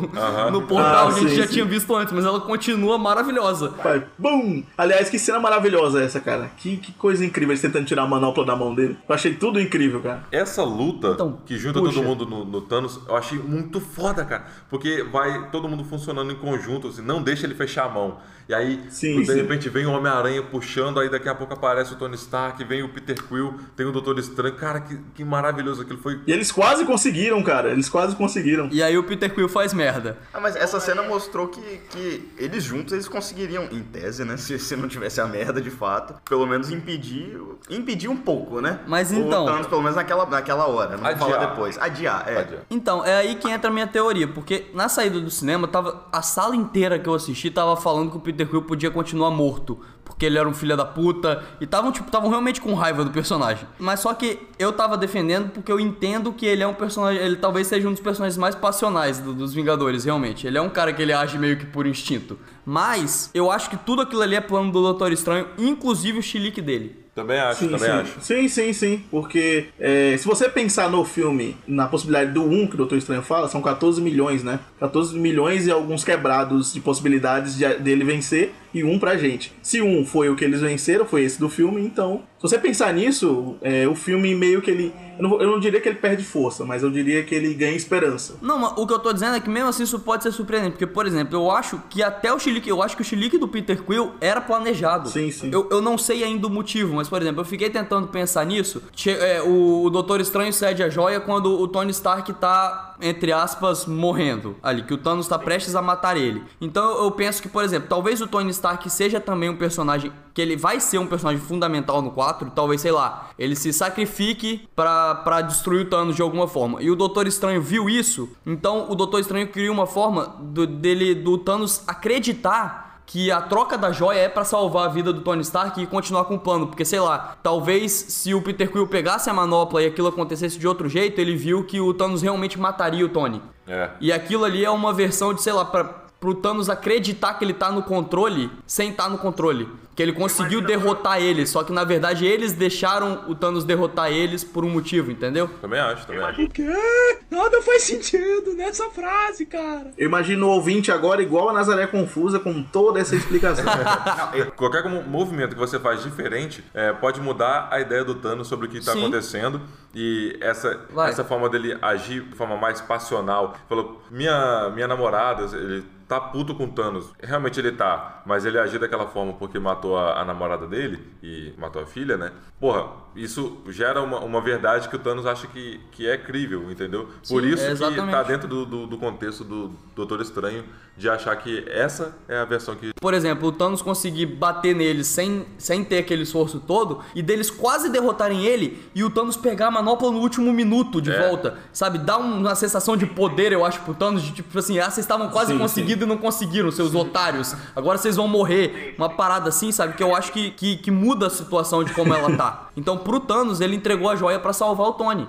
no portal, Ah, a gente sim, já sim. tinha visto antes, mas ela continua maravilhosa. Vai, bum! Aliás, que cena maravilhosa essa, cara. Que, que coisa incrível eles tentando tirar a manopla da mão dele. Eu achei tudo incrível, cara. Essa luta Então, que junta puxa. todo mundo no, no Thanos, eu achei muito foda, cara. Porque vai todo mundo funcionando em conjunto, assim, não deixa ele fechar a mão. E aí, Sim, de sim. repente, vem o Homem-Aranha puxando, aí daqui a pouco aparece o Tony Stark, vem o Peter Quill, tem o Doutor Estranho. Cara, que, que maravilhoso aquilo foi. E eles quase conseguiram, cara. Eles quase conseguiram. E aí o Peter Quill faz merda. Ah, mas essa cena mostrou que, que eles juntos eles conseguiriam, em tese, né? Se, se não tivesse a merda de fato, pelo menos impedir. Impedir um pouco, né? Mas O então- Thanos, pelo menos naquela, naquela hora. Não vou Adiar. falar depois. Adiar, é. Adiar. Então, é aí que entra a minha teoria, porque na saída do cinema, tava a sala inteira que eu assisti tava falando que o Peter Quill podia continuar morto, porque ele era um filho da puta, e estavam tipo, estavam realmente com raiva do personagem. Mas só que eu tava defendendo porque eu entendo que ele é um personagem, ele talvez seja um dos personagens mais passionais do- dos Vingadores, realmente. Ele é um cara que ele age meio que por instinto. Mas eu acho que tudo aquilo ali é plano do Doutor Estranho, inclusive o chilique dele. Também acho, Sim, também sim. acho. sim, sim, sim. Porque é, se você pensar no filme, na possibilidade do 1 que o Doutor Estranho fala, são 14 milhões, né? 14 milhões e alguns quebrados de possibilidades de- dele vencer e um pra gente. Se um foi o que eles venceram, foi esse do filme, então. Se você pensar nisso, é, o filme meio que ele. Eu não, eu não diria que ele perde força, mas eu diria que ele ganha esperança. Não, mas o que eu tô dizendo é que mesmo assim isso pode ser surpreendente. Porque, por exemplo, eu acho que até o chilique, eu acho que o chilique do Peter Quill era planejado. Sim, sim. Eu, eu não sei ainda o motivo, mas, por exemplo, eu fiquei tentando pensar nisso. Che- é, o, o Doutor Estranho cede a joia quando o Tony Stark tá, entre aspas, morrendo ali, que o Thanos tá prestes a matar ele. Então eu, penso que, por exemplo, talvez o Tony Stark seja também um personagem que ele vai ser um personagem fundamental no 4, talvez, sei lá, ele se sacrifique pra destruir o Thanos de alguma forma. E o Doutor Estranho viu isso, então o Doutor Estranho cria uma forma do, dele, do Thanos acreditar que a troca da joia é pra salvar a vida do Tony Stark e continuar com o plano. Porque, sei lá, talvez se o Peter Quill pegasse a manopla e aquilo acontecesse de outro jeito, ele viu que o Thanos realmente mataria o Tony. É. E aquilo ali é uma versão de, sei lá, pra, pro Thanos acreditar que ele tá no controle sem estar no controle. Que ele conseguiu derrotar eles, só que na verdade eles deixaram o Thanos derrotar eles por um motivo, entendeu? Também acho, também acho. O quê? Nada faz sentido nessa frase, cara. Eu imagino o ouvinte agora igual a Nazaré Confusa com toda essa explicação. Qualquer mo- movimento que você faz diferente é, pode mudar a ideia do Thanos sobre o que está Sim. acontecendo e essa, Vai. essa forma dele agir de forma mais passional. Falou, minha, minha namorada, ele tá puto com o Thanos. Realmente ele tá, mas ele agiu daquela forma porque matou a, a namorada dele e matou a filha, né? Porra, isso gera uma, uma verdade que o Thanos acha que, que é crível, entendeu? Por Sim, isso é que tá dentro do, do, do contexto do Doutor Estranho de achar que essa é a versão que Por exemplo, o Thanos conseguir bater neles sem, sem ter aquele esforço todo e deles quase derrotarem ele e o Thanos pegar a manopla no último minuto de É. volta, sabe? Dá um- uma sensação de poder, eu acho, pro Thanos, de tipo assim, ah, vocês estavam quase Sim, conseguindo e não conseguiram, seus otários. Agora vocês vão morrer. Uma parada assim, sabe? Que eu acho que, que, que muda a situação de como ela tá. Então, pro Thanos, ele entregou a joia pra salvar o Tony.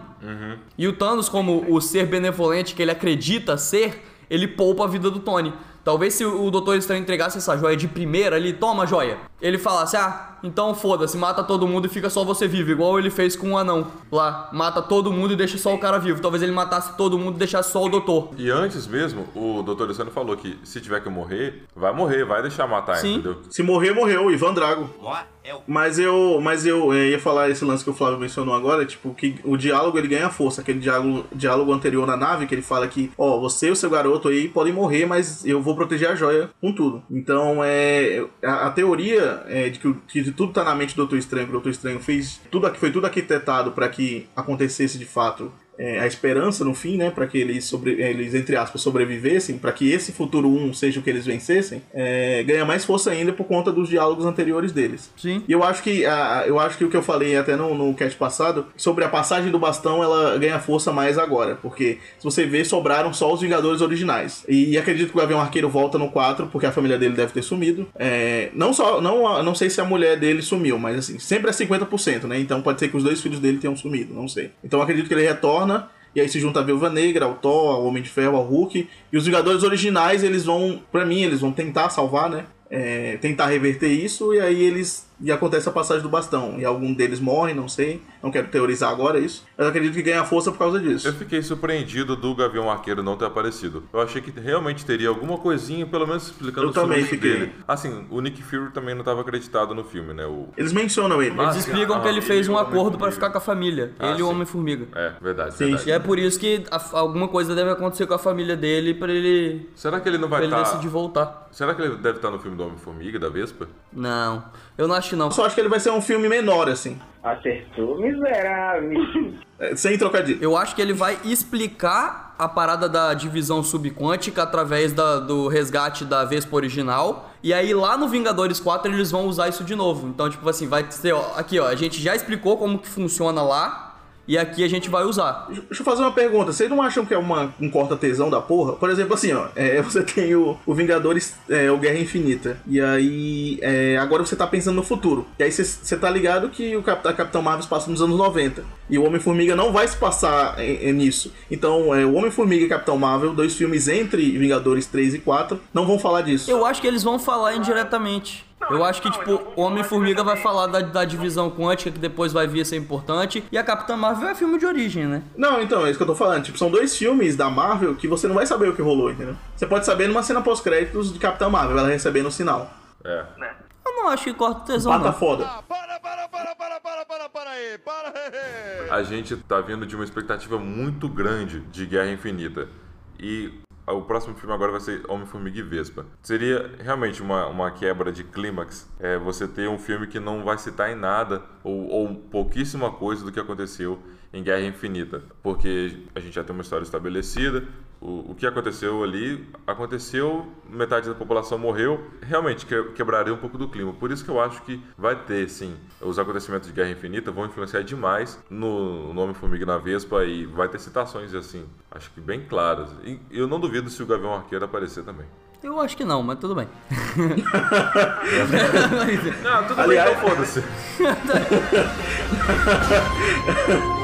E o Thanos, como o ser benevolente que ele acredita ser, ele poupa a vida do Tony. Talvez se o Doutor Estranho entregasse essa joia de primeira ali, toma a joia. Ele falasse, ah, então foda-se, mata todo mundo e fica só você vivo, igual ele fez com o anão lá. Mata todo mundo e deixa só o cara vivo. Talvez ele matasse todo mundo e deixasse só o doutor. E antes mesmo, o Dr. Luciano falou que se tiver que morrer, vai morrer, vai deixar matar, Sim. entendeu? Se morrer, morreu, Ivan Drago. Mas eu, mas eu eh, ia falar esse lance que o Flávio mencionou agora, tipo, que o diálogo ele ganha força, aquele diálogo, diálogo anterior na nave, que ele fala que, ó, você e o seu garoto aí podem morrer, mas eu vou proteger a joia com tudo. Então, é, a, a teoria é de que, que tudo tá na mente do Doutor Estranho, que o Doutor Estranho fez, tudo, foi tudo arquitetado para que acontecesse de fato é, a esperança no fim, né, para que eles, sobre, eles, entre aspas, sobrevivessem, para que esse futuro 1 seja o que eles vencessem, é, ganha mais força ainda por conta dos diálogos anteriores deles. Sim. E eu acho que a- eu acho que o que eu falei até no, no cast passado sobre a passagem do bastão, ela ganha força mais agora, porque se você ver, sobraram só os Vingadores originais. E acredito que o Gavião Arqueiro volta no 4, porque a família dele deve ter sumido. É, não só, não, não sei se a mulher dele sumiu, mas assim, sempre é 50%, né? Então pode ser que os dois filhos dele tenham sumido, não sei. Então acredito que ele retorna e aí se junta a Viúva Negra, ao Thor, ao Homem de Ferro, ao Hulk. E os Vingadores originais, eles vão, pra mim, eles vão tentar salvar, né? É, tentar reverter isso, e aí eles. E acontece a passagem do bastão. E algum deles morre, não sei. Não quero teorizar agora isso. Mas eu acredito que ganha força por causa disso. Eu fiquei surpreendido do Gavião Arqueiro não ter aparecido. Eu achei que realmente teria alguma coisinha, pelo menos explicando Eu sobre também o fiquei. dele. Assim, o Nick Fury também não estava acreditado no filme, né? O... Eles mencionam ele. Eles explicam ah, que ele ele fez e o um acordo pra Homem-Formiga. ficar com a família. Ah, ele e o. Homem-Formiga. É, verdade, Sim, verdade. E é por isso que a- alguma coisa deve acontecer com a família dele pra ele, Será que ele não pra vai ele estar... decidir voltar. Será que ele deve estar no filme do Homem-Formiga, da Vespa? Não, eu não acho que não. Eu só acho que ele vai ser um filme menor, assim. Acertou, miserável. É, sem trocadilho. Eu acho que ele vai explicar a parada da divisão subquântica através da- do resgate da Vespa original. E aí lá no Vingadores 4 eles vão usar isso de novo. Então, tipo assim, vai ser, ó, aqui ó, a gente já explicou como que funciona lá. E aqui a gente vai usar. Deixa eu fazer uma pergunta. Vocês não acham que é uma, um corta-tesão da porra? Por exemplo, assim, ó. é, você tem o, o Vingadores, é, o Guerra Infinita. E aí, é, agora você tá pensando no futuro. E aí você- tá ligado que o Cap- a Capitão Marvel se passa nos anos 90. E o Homem-Formiga não vai se passar em- em- nisso. Então, é, o Homem-Formiga e Capitão Marvel, dois filmes entre Vingadores 3 e 4, não vão falar disso. Eu acho que eles vão falar indiretamente. Eu acho que, tipo, o Homem-Formiga vai falar da, da divisão quântica, que depois vai vir a ser importante. E a Capitã Marvel é filme de origem, né? Não, então, é isso que eu tô falando. Tipo, são dois filmes da Marvel que você não vai saber o que rolou, entendeu? Você pode saber numa cena pós-créditos de Capitão Marvel, ela recebendo o sinal. É. Eu não acho que corta tesão, Pata não. foda. Para, para, para, para, para, para, para aí, para aí. A gente tá vindo de uma expectativa muito grande de Guerra Infinita. E o próximo filme agora vai ser Homem-Formiga e Vespa. Seria realmente uma, uma quebra de clímax é, você ter um filme que não vai citar em nada ou, ou pouquíssima coisa do que aconteceu em Guerra Infinita. Porque a gente já tem uma história estabelecida, o, o que aconteceu ali aconteceu, metade da população morreu, realmente que- quebraria um pouco do clima. Por isso que eu acho que vai ter, sim, os acontecimentos de Guerra Infinita vão influenciar demais no, no Homem-Formiga e na Vespa e vai ter citações assim, acho que bem claras. E eu não duvido se o Gavião Arqueiro aparecer também. Eu acho que não, mas tudo bem. Não, tudo Aliás- bem, então foda-se.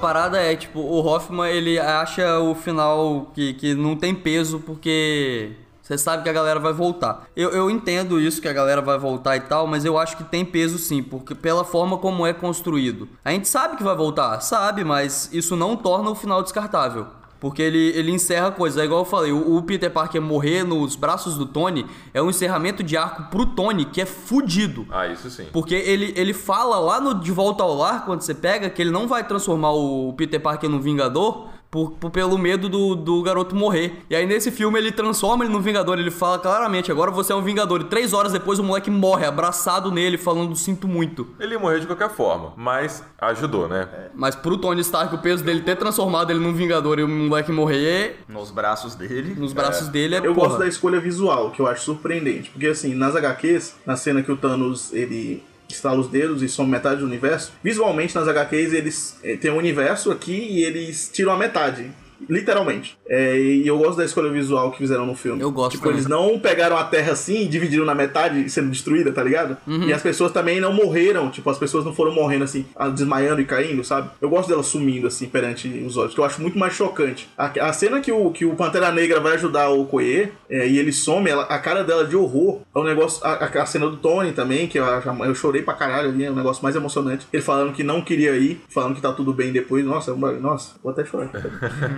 parada é, tipo, o Hoffman, ele acha o final que, que não tem peso porque você sabe que a galera vai voltar. Eu, eu entendo isso, que a galera vai voltar e tal, mas eu acho que tem peso sim, porque pela forma como é construído. A gente sabe que vai voltar, sabe, mas isso não torna o final descartável. Porque ele, ele encerra coisas. É igual eu falei, o, o Peter Parker morrer nos braços do Tony é um encerramento de arco pro Tony que é fudido. Ah, isso sim. Porque ele, ele fala lá no De Volta ao Lar, quando você pega, que ele não vai transformar o Peter Parker no Vingador por, por- pelo medo do, do garoto morrer. E aí nesse filme ele transforma ele no Vingador, ele fala claramente, agora você é um Vingador. E três horas depois o moleque morre, abraçado nele, falando sinto muito. Ele ia morrer de qualquer forma, mas ajudou, né? Mas pro Tony Stark, o peso dele ter transformado ele num Vingador e o moleque morrer Nos braços dele. nos braços dele é Eu porra. gosto da escolha visual, que eu acho surpreendente. Porque assim, nas HQs, na cena que o Thanos ele estala os dedos e some metade do universo, visualmente nas HQs eles eh, têm um universo aqui e eles tiram a metade. Literalmente. É, e eu gosto da escolha visual que fizeram no filme. Eu gosto Tipo, também. eles não pegaram a Terra assim e dividiram na metade sendo destruída, tá ligado? Uhum. E as pessoas também não morreram. Tipo, as pessoas não foram morrendo assim, desmaiando e caindo, sabe? Eu gosto delas sumindo assim perante os olhos, que eu acho muito mais chocante. A, a cena que o, que o Pantera Negra vai ajudar o Koye é, e ele some, ela- a cara dela de horror. É um negócio. A, a- cena do Tony também, que eu, eu chorei pra caralho ali, é um negócio mais emocionante. Ele falando que não queria ir, falando que tá tudo bem depois. Nossa, é nossa, vou até chorar.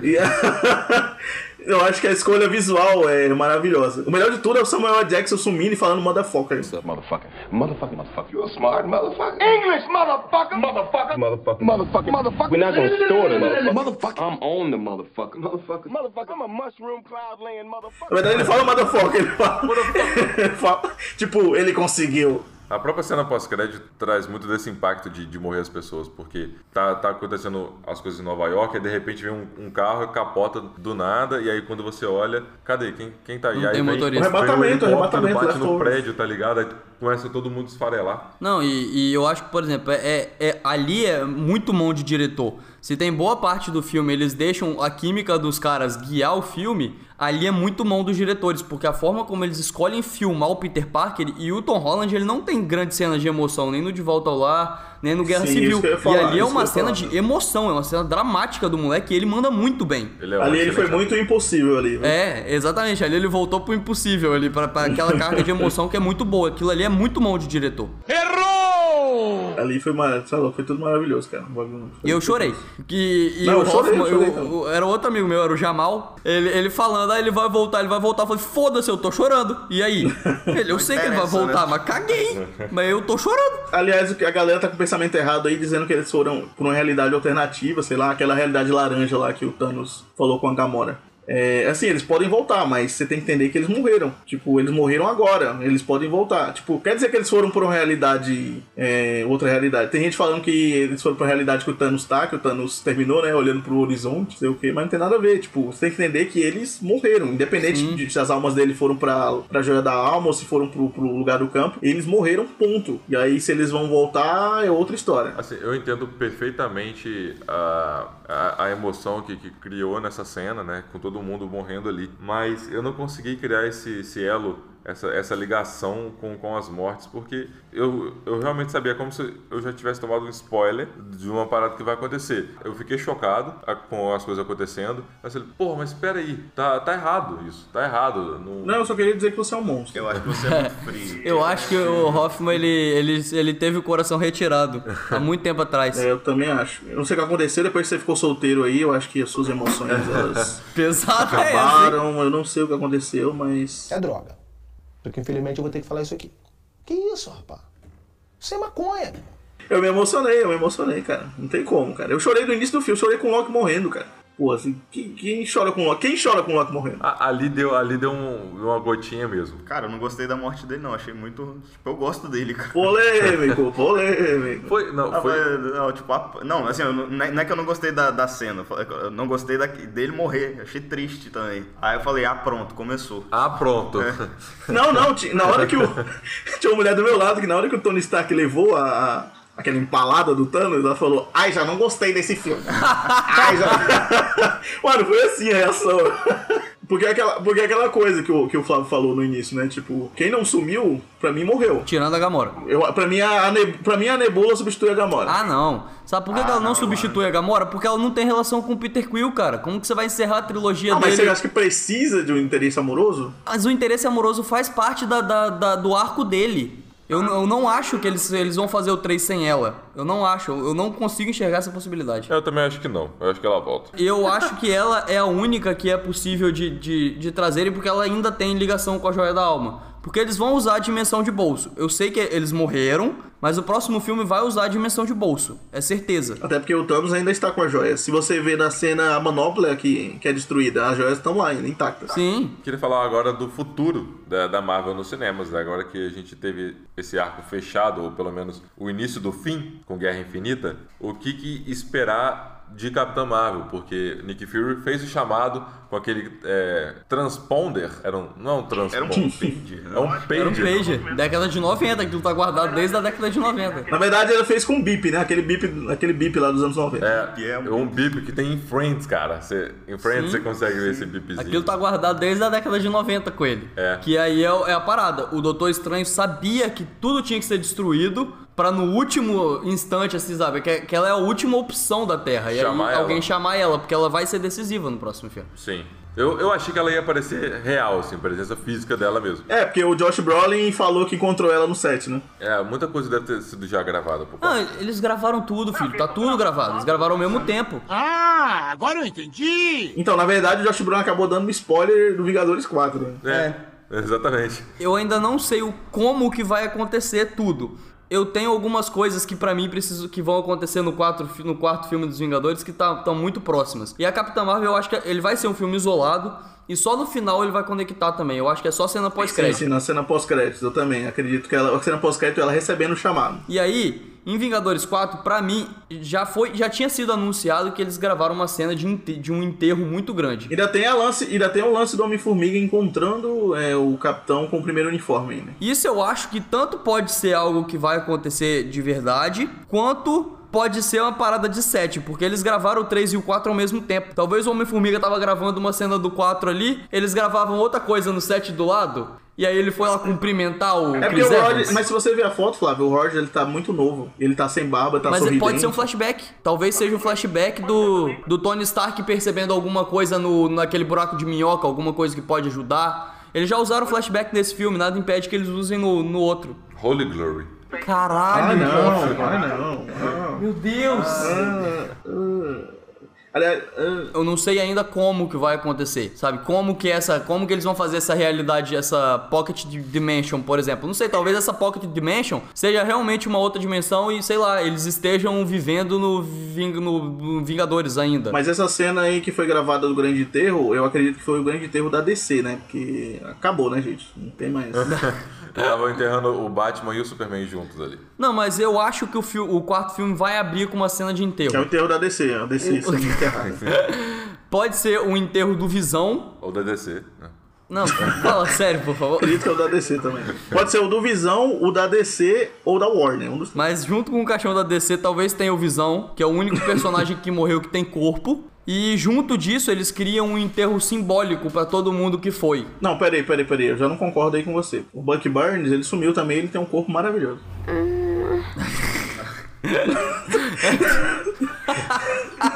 E- eu acho que a escolha visual é maravilhosa. O melhor de tudo é o Samuel. Jackson sumindo e falando motherfucker. Motherfucker. Motherfucker, motherfucker. You're smart motherfucker. English, motherfucker. Motherfucker. Motherfucker. Motherfucker. Motherfucker. We're not gonna store the motherfucker. Motherfucker. I'm on the motherfucker. Motherfucker. Motherfucker. I'm a mushroom cloud laying motherfucker. Na verdade, ele fala motherfucker. Ele fala, ele fala- tipo, ele conseguiu. A própria cena pós-crédito traz muito desse impacto de, de morrer as pessoas, porque tá, tá acontecendo as coisas em Nova York, e de repente vem um, um carro e capota do nada, e aí quando você olha, cadê? Quem, quem tá aí? Não aí tem vem- motorista. vem Arrebatamento, arrebatamento, bate no leftovers. prédio, tá ligado? Aí começa todo mundo esfarelar. Não, e, e eu acho que, por exemplo, é, é- ali é muito mão de diretor. Se tem boa parte do filme, eles deixam a química dos caras guiar o filme, ali é muito mão dos diretores, porque a forma como eles escolhem filmar o Peter Parker e o Tom Holland, ele não tem grandes cenas de emoção, nem no De Volta ao Lar, nem no Guerra Sim, Civil. ia e falar, ali é uma cena falar. de emoção, é uma cena dramática do moleque e ele manda muito bem. Ele é ali ele foi muito impossível ali. viu? É, exatamente. Ali ele voltou pro impossível ali, pra, pra aquela carga de emoção que é muito boa. Aquilo ali é muito mão de diretor. Ali foi, mar... sei lá, foi tudo maravilhoso, cara. E eu chorei. Que, e Não, eu chorei, Hoffman, eu chorei eu- era outro amigo meu, era o Jamal. Ele, ele falando, ah, ele vai voltar, ele vai voltar. Eu falei, foda-se, eu tô chorando. E aí? Ele, eu sei que ele vai voltar, né? mas caguei. Mas eu tô chorando. Aliás, a galera tá com o pensamento errado aí, dizendo que eles foram por uma realidade alternativa, sei lá, aquela realidade laranja lá que o Thanos falou com a Gamora. É, assim, eles podem voltar, mas você tem que entender que eles morreram. Tipo, eles morreram agora, eles podem voltar. Tipo, quer dizer que eles foram por uma realidade, é, outra realidade. Tem gente falando que eles foram pra realidade que o Thanos tá, que o Thanos terminou, né, olhando pro horizonte, sei o que, mas não tem nada a ver. Tipo, você tem que entender que eles morreram, independente de se as almas dele foram pra, pra Joia da Alma ou se foram pro, pro lugar do campo, eles morreram, ponto. E aí, se eles vão voltar, é outra história. Assim, eu entendo perfeitamente a, a, emoção que, que criou nessa cena, né? Com todo mundo morrendo ali. Mas eu não consegui criar esse, esse elo, essa, essa ligação com, com as mortes, porque eu, eu realmente sabia como se eu já tivesse tomado um spoiler de uma parada que vai acontecer. Eu fiquei chocado com as coisas acontecendo. Mas eu falei, porra, mas espera aí, tá, tá errado isso, tá errado. Não... Não, eu só queria dizer que você é um monstro. Eu acho que você é muito frio. Eu acho que o Hoffman, ele, ele, ele teve o coração retirado há muito tempo atrás. É, eu também acho. Eu não sei o que aconteceu depois que você ficou solteiro aí. Eu acho que as suas emoções elas Pesado é esse, hein? acabaram. Eu não sei o que aconteceu, mas. É droga. Porque infelizmente eu vou ter que falar isso aqui. Que isso, rapaz? Isso é maconha. Eu me emocionei, eu me emocionei, cara. Não tem como, cara. Eu chorei no início do filme, chorei com o Loki morrendo, cara. Pô, assim, quem, quem chora com o Loki? Quem chora com o Loki morrendo? A- ali deu, ali deu um- uma gotinha mesmo. Cara, eu não gostei da morte dele, não. Achei muito. Tipo, eu gosto dele, cara. Polêmico, polêmico. Foi, não, Ah, foi. não, tipo, a- não, assim, não não é não é que eu não gostei da, da cena, eu não gostei da- dele morrer, achei triste também. Aí eu falei, ah, pronto, começou. Ah, pronto. É. Não, não, na hora que o. Tinha uma mulher do meu lado que na hora que o Tony Stark levou a. Aquela empalada do Thanos, ela falou: Ai, já não gostei desse filme. Ai, já. Mano, foi assim a reação. Porque é aquela, porque é aquela coisa que o, que o Flávio falou no início, né? Tipo, quem não sumiu, pra mim morreu. Tirando a Gamora. Eu, pra, mim, a, a mim, a Nebula substitui a Gamora. Ah, não. Sabe por que, que ela não, substitui a Gamora? Porque ela não tem relação com o Peter Quill, cara. Como que você vai encerrar a trilogia Ah, mas dele? você acha que precisa de um interesse amoroso? Mas o interesse amoroso faz parte da, da- da- do arco dele. Eu, eu não acho que eles, eles vão fazer o 3 sem ela. Eu não acho. Eu não consigo enxergar essa possibilidade. Eu também acho que não. Eu acho que ela volta. Eu acho que ela é a única que é possível de, de, de trazerem porque ela ainda tem ligação com a Joia da Alma. Porque eles vão usar a dimensão de bolso. Eu sei que eles morreram, mas o próximo filme vai usar a dimensão de bolso. É certeza. Até porque o Thanos ainda está com as joias. Se você vê na cena a manopla que, que é destruída, as joias estão lá ainda intactas. Sim. Queria falar agora do futuro da, da Marvel nos cinemas, né? agora que a gente teve esse arco fechado, ou pelo menos o início do fim com Guerra Infinita, o que, que esperar de Capitã Marvel? Porque Nick Fury fez o chamado com aquele é, transponder, era um, não é um transponder, Era um pager. é um Era um pager. pager. Década de 90, aquilo tá guardado desde a década de 90. Na verdade, ela fez com um bip, né? Aquele bip, aquele bip lá dos anos 90. É, é é um um bip que tem em Friends, cara. Você, em Friends Sim. você consegue ver esse bipzinho. Aquilo tá guardado desde a década de 90 com ele. É. Que aí é, é a parada. O Doutor Estranho sabia que tudo tinha que ser destruído pra no último instante, assim, sabe? Que, que ela é a última opção da Terra. E Chamar aí ela. alguém chamar ela, porque ela vai ser decisiva no próximo filme. Sim. Eu, eu achei que ela ia aparecer real, assim, presença física dela mesmo. É, porque o Josh Brolin falou que encontrou ela no set, né? É, muita coisa deve ter sido já gravada por Ah, eles gravaram tudo, filho. Tá tudo gravado. Eles gravaram ao mesmo tempo. Ah, agora eu entendi. Então, na verdade, o Josh Brolin acabou dando um spoiler do Vingadores 4. Né? É, exatamente. Eu ainda não sei o como que vai acontecer tudo. Eu tenho algumas coisas que pra mim preciso que vão acontecer no, quatro, no quarto filme dos Vingadores que estão muito próximas. E a Capitã Marvel, eu acho que ele vai ser um filme isolado e só no final ele vai conectar também. Eu acho que é só cena Sim, pós-crédito. sim, na cena pós-créditos, eu também acredito que ela, a cena pós-crédito ela recebendo o chamado. E aí, em Vingadores 4, pra mim, já foi, já tinha sido anunciado que eles gravaram uma cena de, de um enterro muito grande. Ainda tem, a lance, ainda tem o lance do Homem-Formiga encontrando é, o capitão com o primeiro uniforme. Né? Isso eu acho que tanto pode ser algo que vai acontecer de verdade, quanto pode ser uma parada de 7, porque eles gravaram o 3 e o 4 ao mesmo tempo. Talvez o Homem-Formiga tava gravando uma cena do 4 ali, eles gravavam outra coisa no 7 do lado, e aí ele foi lá cumprimentar o É porque Chris o. Roger, mas se você ver a foto, Flávio, o Roger ele tá muito novo. Ele tá sem barba, tá Mas sorridente. pode ser um flashback. Talvez seja um flashback do, do Tony Stark percebendo alguma coisa no, naquele buraco de minhoca, alguma coisa que pode ajudar. Eles já usaram flashback nesse filme, nada impede que eles usem no, no outro. Holy Glory. Caralho, Ah, não, ah, não. ah, Meu Deus! ah, ah. Aliás, Eu não sei ainda como que vai acontecer, sabe? Como que essa, como que eles vão fazer essa realidade, essa Pocket Dimension, por exemplo. Não sei, talvez essa Pocket Dimension seja realmente uma outra dimensão e sei lá, eles estejam vivendo no, Ving- no- no Vingadores ainda. mas essa cena aí que foi gravada do Grande Enterro, eu acredito que foi o Grande Enterro da DC, né? Porque acabou, né, gente? Não tem mais. Estavam enterrando o Batman e o Superman juntos ali. Não, mas eu acho que o, fi- o quarto filme vai abrir com uma cena de É o enterro. enterro da DC, a DC sendo enterrada. Pode ser o enterro do Visão. Ou da DC, né? Não, fala sério, por favor. Acredito que é o da DC também. Pode ser o do Visão, o da DC ou da Warner. Um dos... Mas junto com o caixão da DC, talvez tenha o Visão, que é o único personagem que morreu que tem corpo. E junto disso, eles criam um enterro simbólico pra todo mundo que foi. Não, peraí, peraí, peraí. Eu já não concordo aí com você. O Buck Burns, ele sumiu também, ele tem um corpo maravilhoso.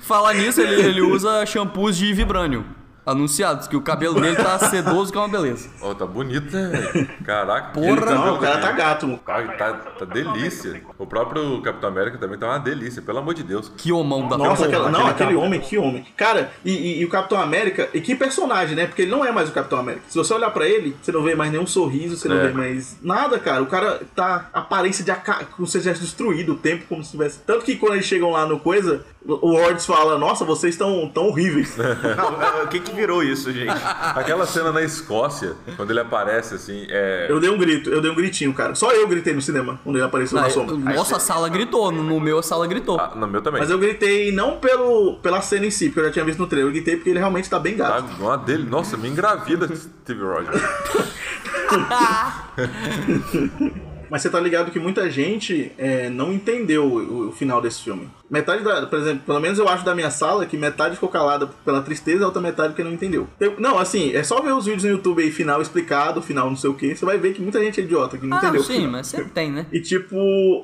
Falar nisso, ele, ele usa shampoos de vibrânio. Anunciados que o cabelo dele tá sedoso que é uma beleza. Ó, tá bonito, né? velho? Caraca. Porra. aquele cabelo Não, o cara tá gato, mano. Cara, tá, tá delícia. O próprio Capitão América também tá uma delícia, pelo amor de Deus. Que homão da Nossa, aquela- não, aquele cabelo. homem, que homem. Cara, e, e- e o Capitão América, e que personagem, né? Porque ele não é mais o Capitão América. Se você olhar pra ele, você não vê mais nenhum sorriso, você não É. vê mais nada, cara. O cara tá aparência de aca- como se tivesse destruído o tempo, como se tivesse. Tanto que quando eles chegam lá no coisa, o Hordes fala: Nossa, vocês estão tão horríveis. Não, é, o que que virou isso, gente? Aquela cena na Escócia, quando ele aparece assim, é. Eu dei um grito, eu dei um gritinho, cara. Só eu gritei no cinema quando ele apareceu Ah, na sombra. nossa, a sala gritou. No, meu, a sala gritou. Ah, no meu também. Mas eu gritei não pelo, pela cena em si, porque eu já tinha visto no trailer. Eu gritei porque ele realmente tá bem gato. uma dele. Nossa, me engravida, Steve Rogers. Mas você tá ligado que muita gente é, não entendeu o, o final desse filme. Metade da, por exemplo, pelo menos eu acho da minha sala que metade ficou calada pela tristeza, a outra metade que não entendeu. Eu- não, assim, é só ver os vídeos no YouTube aí, final explicado, final não sei o que, você vai ver que muita gente é idiota, que não Ah, entendeu. sim, mas sempre tem, né? E tipo.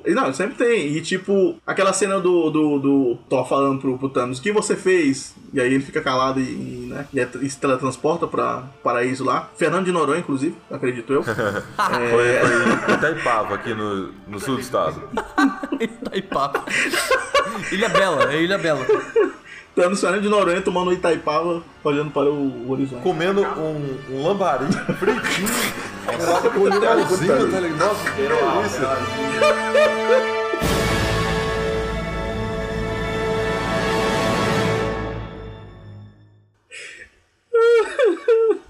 e Não, sempre tem. E tipo, aquela cena do, do, do Thor falando pro, pro Thanos, o que você fez? E aí ele fica calado e, e, né, e, é- e se teletransporta pra paraíso lá. Fernando de Noronha, inclusive, acredito eu. Foi, foi Itaipava, aqui no, no sul do estado. Itaipava. Ilha Bela, é Ilha Bela. Tá no Senhor de Noronha tomando Itaipava, olhando para o, horizonte. Comendo um, um fritinho. Com um tá ligado? Nossa, que delícia.